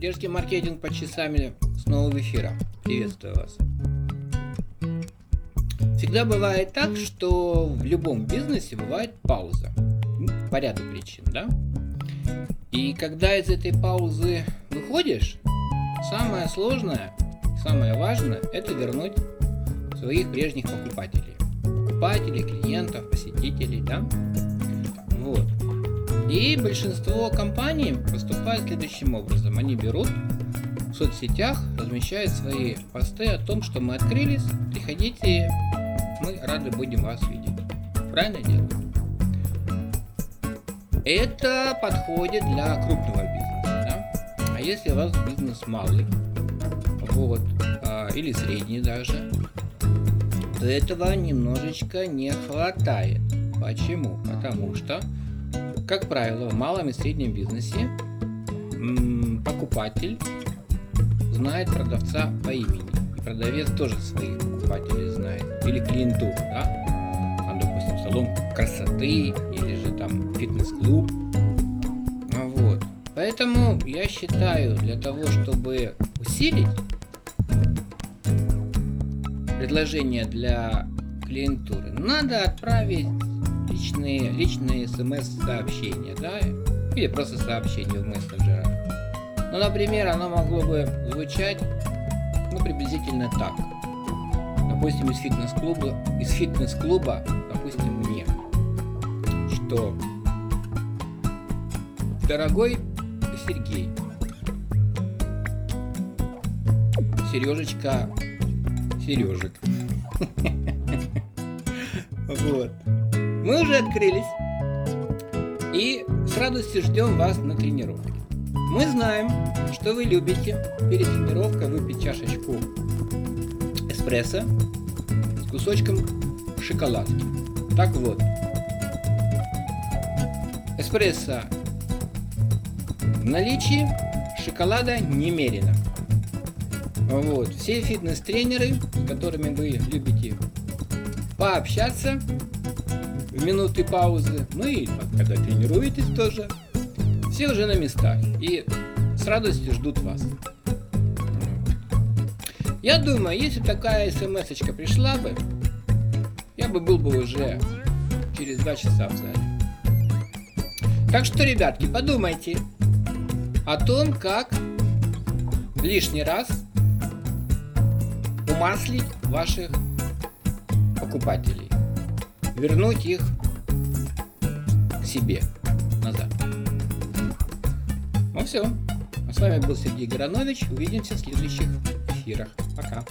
Дерзкий маркетинг под часами снова в эфире. Приветствую вас. Всегда бывает так, что в любом бизнесе бывает пауза. По ряду причин, да? И когда из этой паузы выходишь, самое сложное, самое важное, это вернуть своих прежних покупателей. Покупателей, клиентов, посетителей, да? И большинство компаний поступает следующим образом. Они берут в соцсетях, размещают свои посты о том, что мы открылись, приходите, мы рады будем вас видеть. Правильно делают? Это подходит для крупного бизнеса, да? А если у вас бизнес малый, вот, а, или средний даже, то этого немножечко не хватает. Почему? Потому что, как правило, в малом и среднем бизнесе покупатель знает продавца по имени. И продавец тоже своих покупателей знает. Или клиентуру, да? Там, допустим, салон красоты или же там фитнес-клуб. Ну вот. Поэтому я считаю, для того, чтобы усилить предложение для клиентуры, надо отправить личные, личные смс-сообщения, да, или просто сообщения в мессенджерах. Ну, например, оно могло бы звучать, ну, приблизительно так. Допустим, из фитнес-клуба, из фитнес-клуба, допустим, мне, что дорогой Сергей, Сережечка, Сережек. Вот. Мы уже открылись и с радостью ждем вас на тренировке. Мы знаем, что вы любите перед тренировкой выпить чашечку эспрессо с кусочком шоколадки. Так вот, эспрессо в наличии, шоколада немерено. Вот. Все фитнес-тренеры, с которыми вы любите пообщаться минуты паузы, ну и когда тренируетесь тоже, все уже на местах и с радостью ждут вас. Я думаю, если такая смс пришла бы, я бы был бы уже через два часа в зале. Так что, ребятки, подумайте о том, как лишний раз умаслить ваших покупателей, вернуть их к себе назад. Ну все. А с вами был Сергей Гранович. Увидимся в следующих эфирах. Пока.